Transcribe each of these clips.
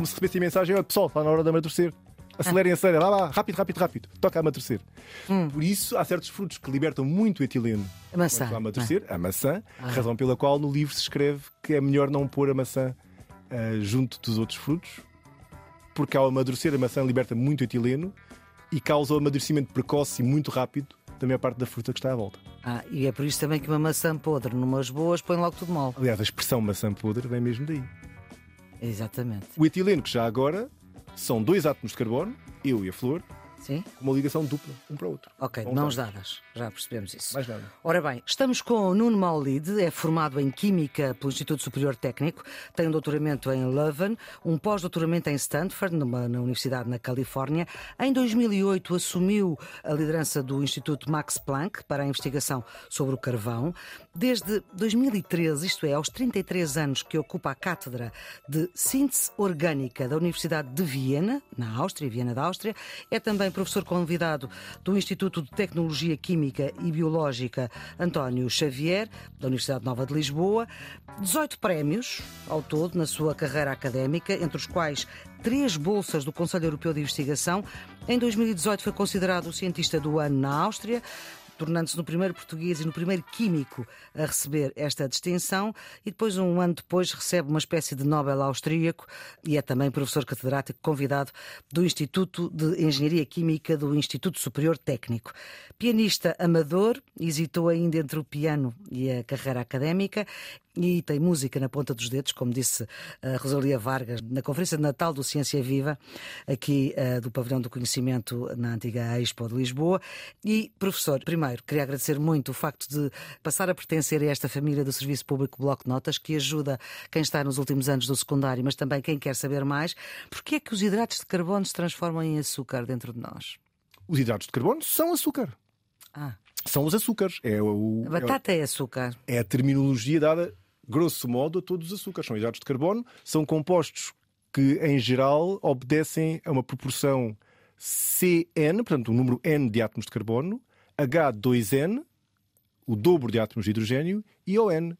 como se recebesse a mensagem: olha, pessoal, está na hora de amadurecer. Acelerem, acelerem, lá, lá, rápido, rápido, rápido. Toca a amadurecer. Por isso, há certos frutos que libertam muito etileno. A maçã, a amadurecer, a maçã, razão pela qual no livro se escreve que é melhor não pôr a maçã ah, junto dos outros frutos, porque ao amadurecer a maçã liberta muito etileno e causa o amadurecimento precoce e muito rápido da maior parte da fruta que está à volta. Ah, e é por isso também que uma maçã podre, numas boas, põe logo tudo mal. Aliás, a expressão maçã podre vem mesmo daí. Exatamente. O etileno, que já agora são dois átomos de carbono, eu e a flor, Sim? com uma ligação dupla, um para o outro. Ok, Não mãos dadas. Já percebemos isso. Mais nada. Ora bem, estamos com o Nuno Maulide, é formado em Química pelo Instituto Superior Técnico, tem um doutoramento em Leuven, um pós-doutoramento em Stanford, numa, na Universidade na Califórnia. Em 2008 assumiu a liderança do Instituto Max Planck para a investigação sobre o carvão. Desde 2013, isto é, aos 33 anos que ocupa a cátedra de Síntese Orgânica da Universidade de Viena, na Áustria, Viena da Áustria, é também professor convidado do Instituto de Tecnologia Química e Biológica António Xavier, da Universidade Nova de Lisboa. 18 prémios ao todo na sua carreira académica, entre os quais três bolsas do Conselho Europeu de Investigação. Em 2018 foi considerado o cientista do ano na Áustria tornando-se no primeiro português e no primeiro químico a receber esta distinção, e depois, um ano depois, recebe uma espécie de Nobel austríaco e é também professor catedrático convidado do Instituto de Engenharia Química do Instituto Superior Técnico. Pianista amador, hesitou ainda entre o piano e a carreira académica. E tem música na ponta dos dedos, como disse a Rosalia Vargas na Conferência de Natal do Ciência Viva, aqui eh, do Pavilhão do Conhecimento na antiga Expo de Lisboa. E, professor, primeiro, queria agradecer muito o facto de passar a pertencer a esta família do Serviço Público Bloco de Notas, que ajuda quem está nos últimos anos do secundário, mas também quem quer saber mais. Porquê é que os hidratos de carbono se transformam em açúcar dentro de nós? Os hidratos de carbono são açúcar. Ah, São os açúcares. É, o, a batata é açúcar. é a terminologia dada, grosso modo, todos os açúcares. São hidratos de carbono, são compostos que, em geral, obedecem a uma proporção CN, portanto, o número N de átomos de carbono, H2N, o dobro de átomos de hidrogênio, e ON,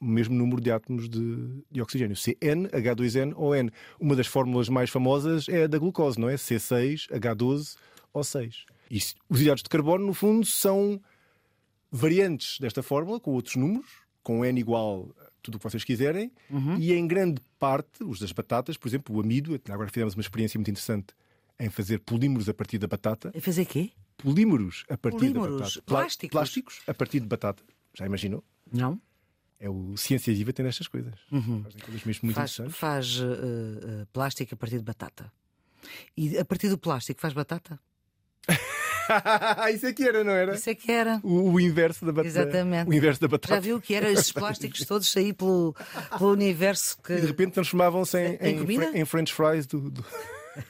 o mesmo número de átomos de, de oxigênio. CN, H2N, ON. Uma das fórmulas mais famosas é a da glucose, não é? C6, H12, O6. E os hidratos de carbono, no fundo, são variantes desta fórmula, com outros números, com N igual tudo o que vocês quiserem, e em grande parte, os das batatas, por exemplo, o amido, agora fizemos uma experiência muito interessante em fazer polímeros a partir da batata. E fazer quê? Polímeros a partir Polímeros? da batata. Plá- Plásticos? Plásticos a partir de batata. Já imaginou? Não? É o Ciência Viva tem estas coisas. Fazem coisas mesmo muito faz interessantes. faz eh, eh, plástico a partir de batata. E a partir do plástico faz batata? Isso aqui era, não era? Isso é que era. O, o inverso da batata. Exatamente. O inverso da batata. Já viu que eram esses plásticos todos aí pelo, pelo universo que. E de repente transformavam-se em, Em em, em French fries do, do,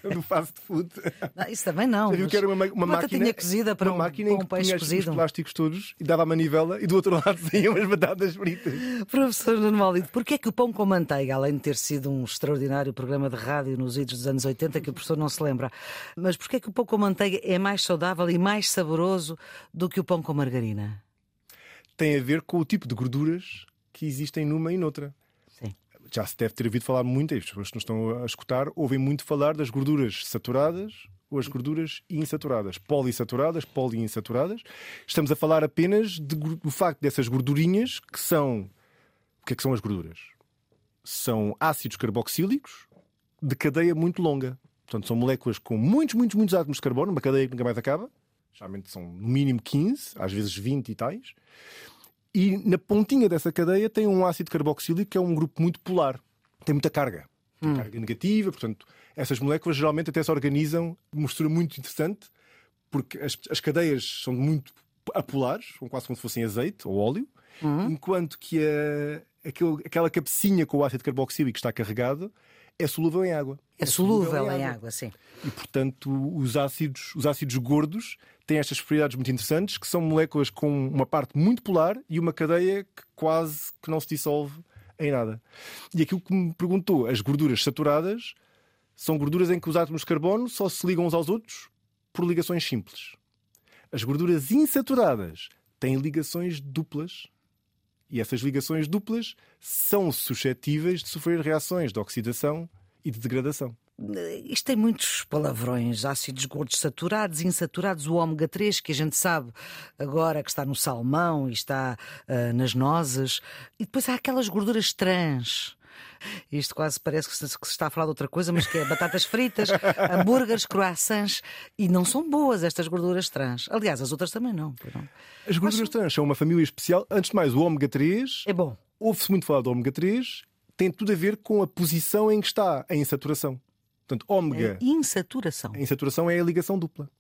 do fast food. Não, isso também não. Viu que era uma, ma- uma máquina cozida para uma um, máquina para um peixe punha os- os cozido. plásticos todos e dava a manivela e do outro lado saíam as batatas fritas. Professor Nuno Maldito, porquê é que o pão com manteiga, além de ter sido um extraordinário programa de rádio nos idos dos anos 80, que o professor não se lembra, mas porquê é que o pão com manteiga é mais saudável e mais saboroso do que o pão com margarina? Tem a ver com o tipo de gorduras que existem numa e noutra. Já se deve ter ouvido falar muito, as pessoas que nos estão a escutar ouvem muito falar das gorduras saturadas ou as gorduras insaturadas, polissaturadas, poliinsaturadas. Estamos a falar apenas de do facto dessas gordurinhas que são. O que é que são as gorduras? São ácidos carboxílicos de cadeia muito longa. Portanto, são moléculas com muitos, muitos, muitos átomos de carbono, uma cadeia que nunca mais acaba. Geralmente são no mínimo 15, às vezes 20 e tais. E na pontinha dessa cadeia tem um ácido carboxílico que é um grupo muito polar. Tem muita carga. Tem carga negativa, portanto, essas moléculas geralmente até se organizam de mistura muito interessante, porque as, as cadeias são muito apolares, são quase como se fossem azeite ou óleo, enquanto que a, aquele- aquela cabecinha com o ácido carboxílico que está carregado é solúvel em água. É solúvel em água, sim. E, portanto, os ácidos, os ácidos gordos têm estas propriedades muito interessantes, que são moléculas com uma parte muito polar e uma cadeia que quase que não se dissolve em nada. E aquilo que me perguntou, as gorduras saturadas são gorduras em que os átomos de carbono só se ligam uns aos outros por ligações simples. As gorduras insaturadas têm ligações duplas e essas ligações duplas são suscetíveis de sofrer reações de oxidação e de degradação. Isto tem muitos palavrões, ácidos gordos saturados, insaturados, o ômega 3, que a gente sabe agora que está no salmão e está uh, nas nozes, e depois há aquelas gorduras trans. Isto quase parece que se, está a falar de outra coisa, mas que é batatas fritas, hambúrgueres, croissants, e não são boas estas gorduras trans. Aliás, as outras também não. não. As gorduras mas... trans são uma família especial. Antes de mais, o ômega 3 é bom. Ouve-se muito falar do ômega 3, tem tudo a ver com a posição em que está, em insaturação. Portanto, ômega. É insaturação. A insaturação é a ligação dupla.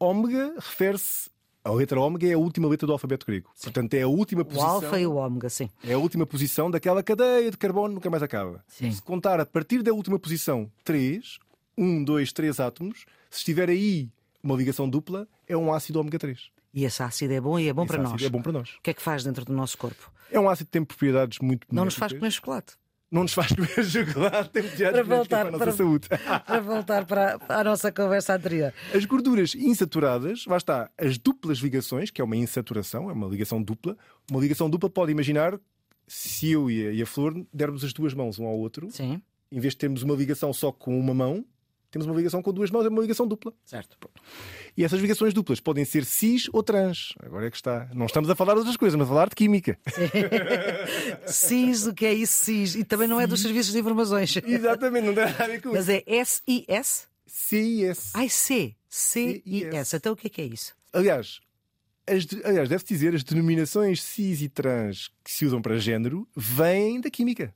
Ômega refere-se. A letra ômega é a última letra do alfabeto grego. Sim. Portanto, é a última posição. O alfa e o ômega, sim. É a última posição daquela cadeia de carbono nunca mais acaba. Sim. Se contar a partir da última posição 3, 1, 2, 3 átomos, se estiver aí uma ligação dupla, é um ácido ômega 3. E esse ácido é bom e é bom esse para nós. É bom para nós. O que é que faz dentro do nosso corpo? É um ácido que tem propriedades muito Não nos faz comer chocolate não nos faz comer chocolate, temos de para voltar para a nossa para, saúde. Para voltar para a nossa conversa anterior. As gorduras insaturadas, lá está, as duplas ligações, que é uma insaturação, é uma ligação dupla. Uma ligação dupla pode imaginar se eu e a, e a Flor dermos as duas mãos um ao outro, Sim. em vez de termos uma ligação só com uma mão, temos uma ligação com duas mãos, é uma ligação dupla. Certo. E essas ligações duplas podem ser cis ou trans. Agora é que está. Não estamos a falar de outras coisas, mas a falar de química. cis, o que é isso, cis? E também não é dos serviços de informações. Exatamente, não tem nada a ver com mas isso. Mas é S-I-S? C-I-S. Ai, C. C-I-S. Então o que é que é isso? Aliás, as, aliás, deve-se dizer, as denominações cis e trans que se usam para género vêm da química.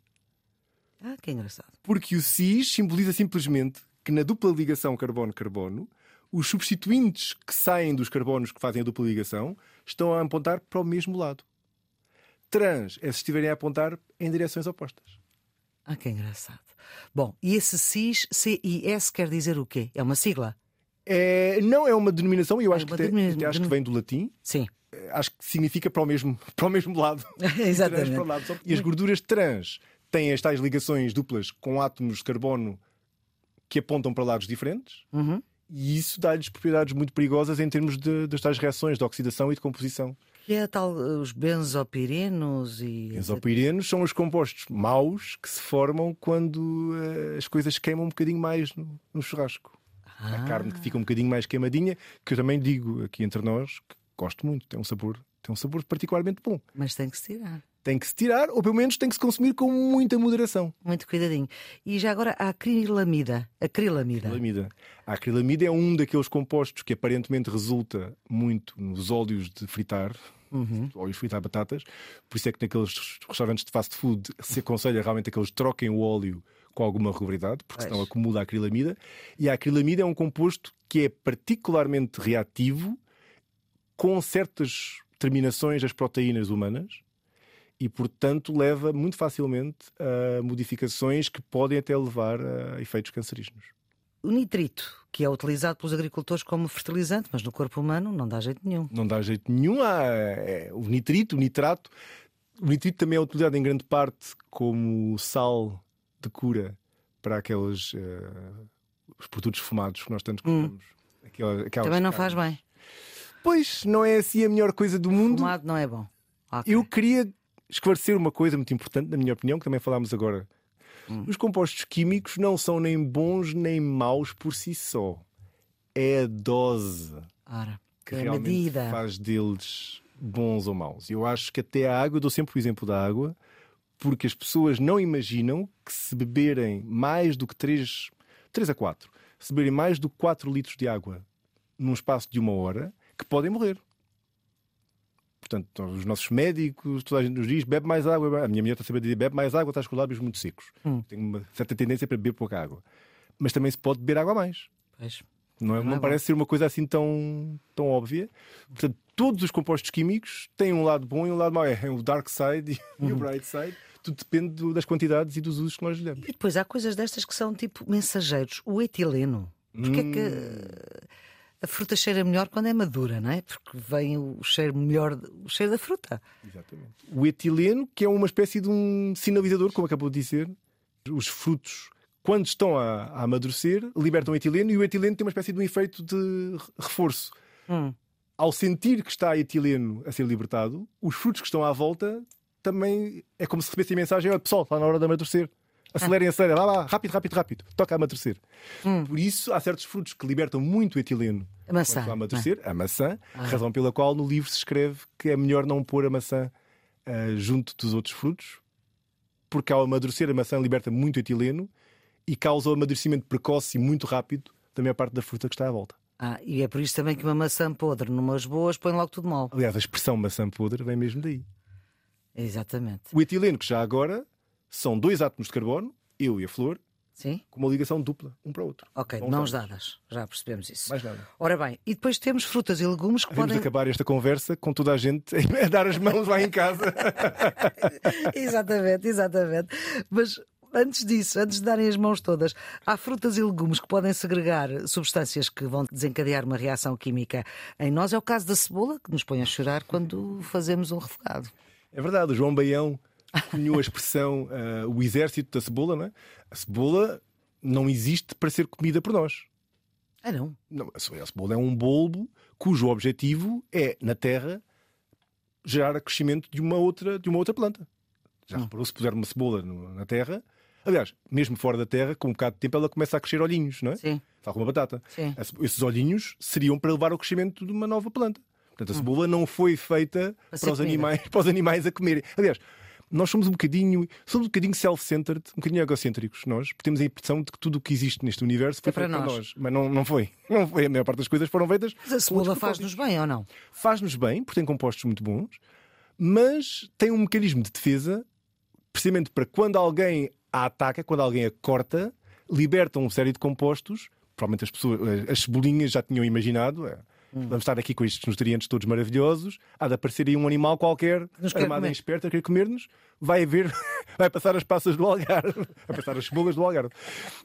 Ah, que engraçado. Porque o cis simboliza simplesmente que na dupla ligação carbono-carbono, os substituintes que saem dos carbonos que fazem a dupla ligação estão a apontar para o mesmo lado. Trans é se estiverem a apontar em direções opostas. Ah, que engraçado. Bom, e esse CIS, CIS, quer dizer o quê? É uma sigla? É, não é uma denominação, eu ah, acho, que, te, acho que vem do latim. Sim. Eh, acho que significa para o mesmo, para o mesmo lado. Exatamente. Lado. E as gorduras trans têm as tais ligações duplas com átomos de carbono que apontam para lados diferentes. Uhum. E isso dá-lhes propriedades muito perigosas em termos de, das tais reações de oxidação e de composição. Que é tal os benzopirenos e. Benzopirenos são os compostos maus que se formam quando uh, as coisas queimam um bocadinho mais no, no churrasco. Ah. A carne que fica um bocadinho mais queimadinha, que eu também digo aqui entre nós, que gosto muito, tem um sabor, tem um sabor particularmente bom. Mas tem que se tirar tem que se tirar, ou pelo menos tem que se consumir com muita moderação. Muito cuidadinho. E já agora a acrilamida. Acrilamida. acrilamida. A acrilamida é um daqueles compostos que aparentemente resulta muito nos óleos de fritar. Uhum. Óleos de fritar batatas, por isso é que naqueles restaurantes de fast food se aconselha realmente a que eles troquem o óleo com alguma regularidade, porque senão acumula a acrilamida. E a acrilamida é um composto que é particularmente reativo com certas terminações das proteínas humanas e, portanto, leva muito facilmente a modificações que podem até levar a efeitos cancerígenos. O nitrito, que é utilizado pelos agricultores como fertilizante, mas no corpo humano não dá jeito nenhum. Não dá jeito nenhum. Há, é, o nitrito, o nitrato. O nitrito também é utilizado em grande parte como sal de cura para aqueles uh, os produtos fumados que nós tanto hum. gostamos. Hum. Também não faz bem. Pois, não é assim a melhor coisa do mundo. Fumado não é bom. Okay. Eu queria esclarecer uma coisa muito importante, na minha opinião, que também falámos agora. Hum. Os compostos químicos não são nem bons nem maus por si só. É a dose Ora, que é realmente medida. faz deles bons ou maus. Eu acho que até a água, eu dou sempre o exemplo da água, porque as pessoas não imaginam que se beberem mais do que 3, 3 a 4, se beberem mais do que 4 litros de água num espaço de uma hora, que podem morrer. Portanto, os nossos médicos, toda a gente nos diz: bebe mais água. A minha mulher está sempre a dizer: bebe mais água, estás com os lábios muito secos. Hum. Tenho uma certa tendência para beber pouca água. Mas também se pode beber água a mais. Pois. Não, é, não, é parece ser uma coisa assim tão, tão óbvia. Portanto, todos os compostos químicos têm um lado bom e um lado mau. É o dark side e o uhum. bright side. Tudo depende do, das quantidades e dos usos que nós lhe damos. E depois há coisas destas que são tipo mensageiros. O etileno. Porquê hum. é que hum a fruta cheira melhor quando é madura, não é? Porque vem o cheiro melhor, o cheiro da fruta. Exatamente. O etileno, que é uma espécie de um sinalizador, como acabou de dizer, os frutos, quando estão a, a amadurecer, libertam etileno e o etileno tem uma espécie de um efeito de reforço. Hum. Ao sentir que está etileno a ser libertado, os frutos que estão à volta também é como se recebessem mensagem: olha pessoal, está na hora de amadurecer. Acelerem, acelerem, lá, lá, rápido, rápido, rápido. Toca a amadurecer. Por isso, há certos frutos que libertam muito etileno A maçã, a amadurecer, a maçã, Ah. razão pela qual no livro se escreve que é melhor não pôr a maçã ah, junto dos outros frutos, porque ao amadurecer a maçã liberta muito etileno e causa o amadurecimento precoce e muito rápido da maior parte da fruta que está à volta. Ah, e é por isso também que uma maçã podre, numas boas, põe logo tudo mal. Aliás, a expressão maçã podre vem mesmo daí. Exatamente. O etileno, que já agora são dois átomos de carbono, eu e a flor, Sim? com uma ligação dupla, um para o outro. Ok, Bom, mãos vamos. dadas. Já percebemos isso. Mais nada. Ora bem, e depois temos frutas e legumes que Vamos podem. acabar esta conversa com toda a gente a dar as mãos lá em casa. exatamente, exatamente. Mas antes disso, antes de darem as mãos todas, há frutas e legumes que podem segregar substâncias que vão desencadear uma reação química em nós. É o caso da cebola, que nos põe a chorar quando fazemos um refogado. É verdade, o João Baião cunhou a expressão ah, o exército da cebola, não é? A cebola não existe para ser comida por nós. Ah, não? Não, a ce- a cebola é um bulbo cujo objetivo é, na terra, gerar crescimento de uma outra, de uma outra planta. Já reparou, se puser uma cebola no- na terra, aliás, mesmo fora da terra, com um bocado de tempo ela começa a crescer olhinhos, não é? Sim. Tal como a batata. Sim. Esses olhinhos seriam para levar ao crescimento de uma nova planta. Portanto, a cebola não foi feita Para os, comida. animais, para os animais a comerem. Aliás, nós somos um bocadinho, somos um bocadinho self-centered, um bocadinho egocêntricos, nós, porque temos a impressão de que tudo o que existe neste universo foi É para feito para nós. nós. Mas não, não foi. Não foi. A maior parte das coisas foram feitas. Mas a cebola faz-nos bem ou não? faz-nos bem, porque tem compostos muito bons, mas tem um mecanismo de defesa, precisamente para quando alguém a ataca, quando alguém a corta, liberta uma série de compostos. Provavelmente as pessoas, as cebolinhas já tinham imaginado. Hum. Vamos estar aqui com estes nutrientes todos maravilhosos. Há de aparecer aí um animal qualquer, Nos armado em esperto, a querer comer-nos. Vai ver, vai passar as passas do Algarve, vai passar as cebolas do Algarve.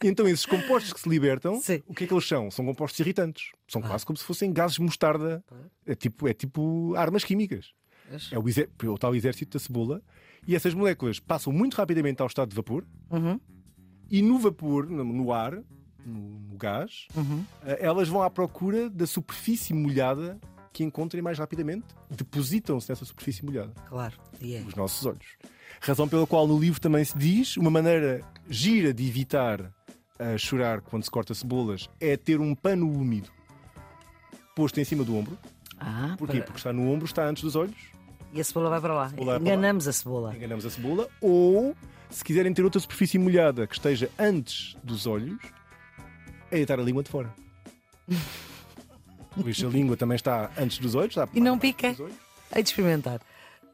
Então esses compostos que se libertam, Sim. o que é que eles são? São compostos irritantes. São quase como se fossem gases de mostarda. É tipo, é tipo armas químicas. É o, exé- o tal exército da cebola. E essas moléculas passam muito rapidamente ao estado de vapor. Uhum. E no vapor, no ar, no, no gás, Uhum. eh, elas vão à procura da superfície molhada que encontrem mais rapidamente. Depositam-se nessa superfície molhada Claro. É. os nossos olhos. Razão pela qual no livro também se diz uma maneira gira de evitar a chorar quando se corta cebolas é ter um pano úmido posto em cima do ombro. Ah, Porquê? para- Porque está no ombro, está antes dos olhos. E a cebola vai para lá. cebola vai para lá. Enganamos a cebola. Enganamos a cebola. Ou, se quiserem ter outra superfície molhada que esteja antes dos olhos, é deitar a língua de fora. Por isso a língua também está antes dos olhos. Está E não pica? dos olhos. Hei de experimentar.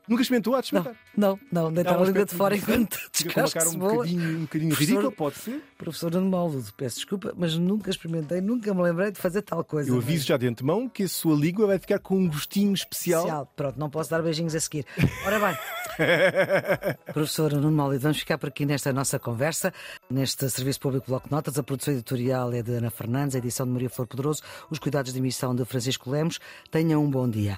Nunca experimentou? Há de Não, experimentar. não, não. Deitar a língua de fora enquanto descasco cara um cebola. bocadinho, um bocadinho Professor- ridícula, pode ser. Professor Nuno Maldudo, peço desculpa, mas nunca experimentei, nunca me lembrei de fazer tal coisa. Eu aviso já de antemão que a sua língua vai ficar com um gostinho especial. Especial. Pronto, não posso dar beijinhos a seguir. Ora bem, professor Nuno Maldudo, vamos ficar por aqui nesta nossa conversa, neste Serviço Público Bloco de Notas. A produção editorial é de Ana Fernandes, a edição de Maria Flor Poderoso, os cuidados de emissão de Francisco Lemos. Tenham um bom dia.